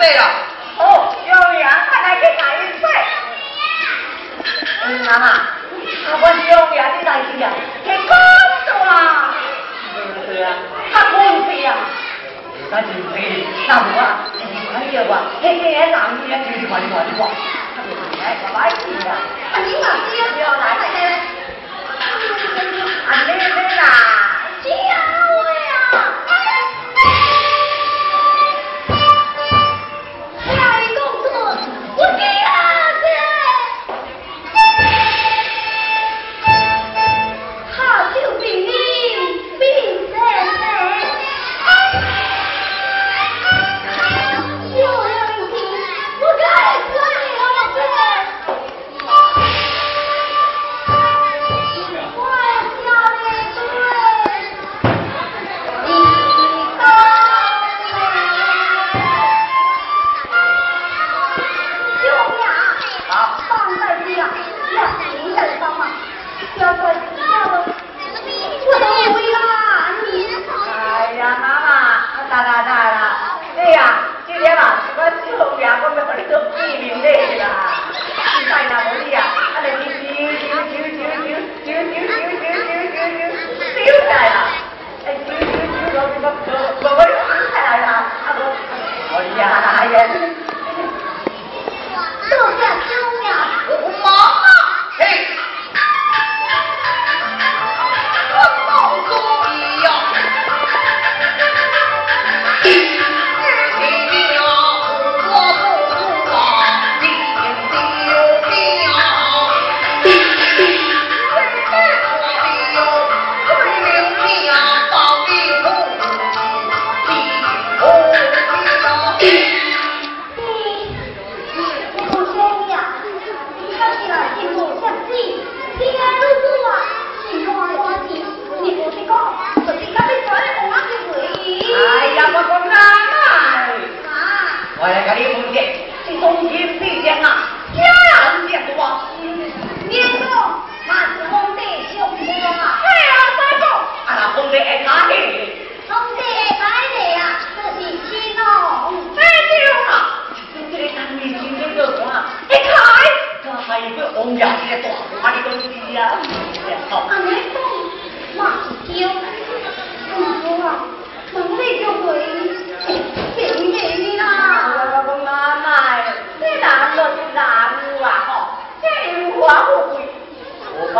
对了。stuff like 我来给你分析，这冬天必将啊，天变多。年终那是红的胸膛啊，对啊，三个。啊，那红的哪里？红的白的呀，这是心脏。哎，对了，这这男的心脏多啊，你看，这还有个红眼的大花的东西呀。啊，年终那是胸。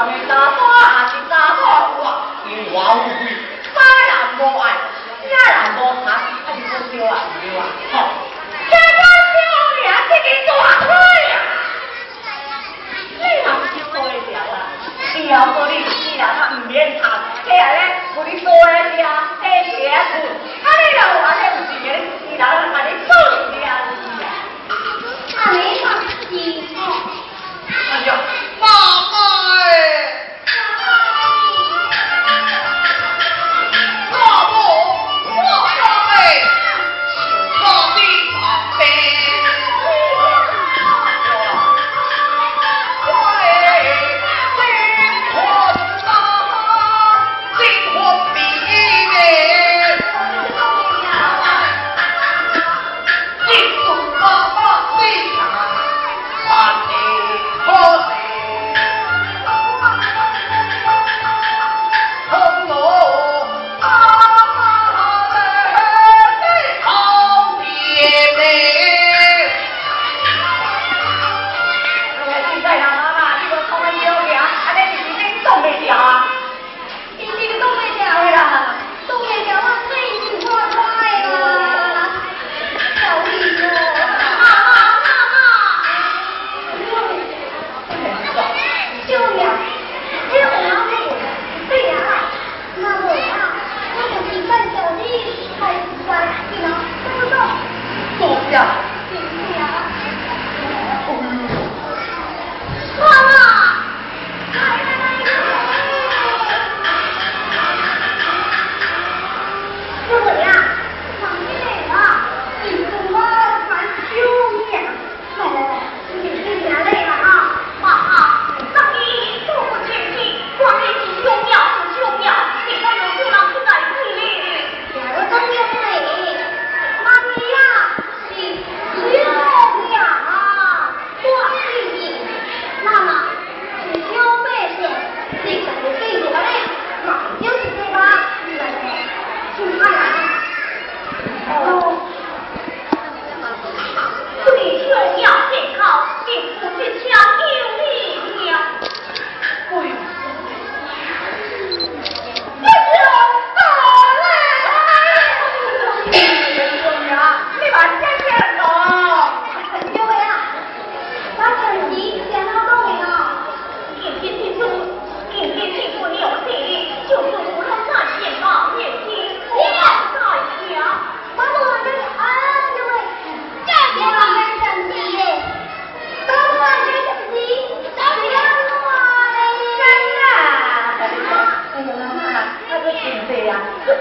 咱大打啊，是大好我，你话乌龟，啥人无爱，啥人无怕，还是不丢啊，不丢啊，好。这个小脸，这个大腿，你还不是做的了啦？你要说你死啦，他唔免怕，这下咧，我你做的了，这结婚，他你老话这有钱，你老人家。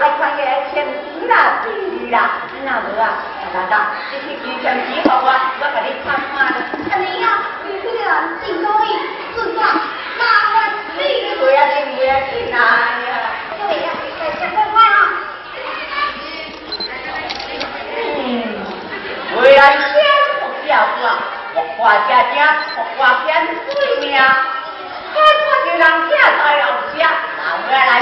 爱看个钱几啦，几啦，几啦，对吧？大大，这些钱几花花，我给你看看。你呀，你这个人真够义正直，哪管你的要听，不要进哪。对，嗯，为了钱不叫赚，我花家家，我花点水命，还怕别人吃在后家，拿过来。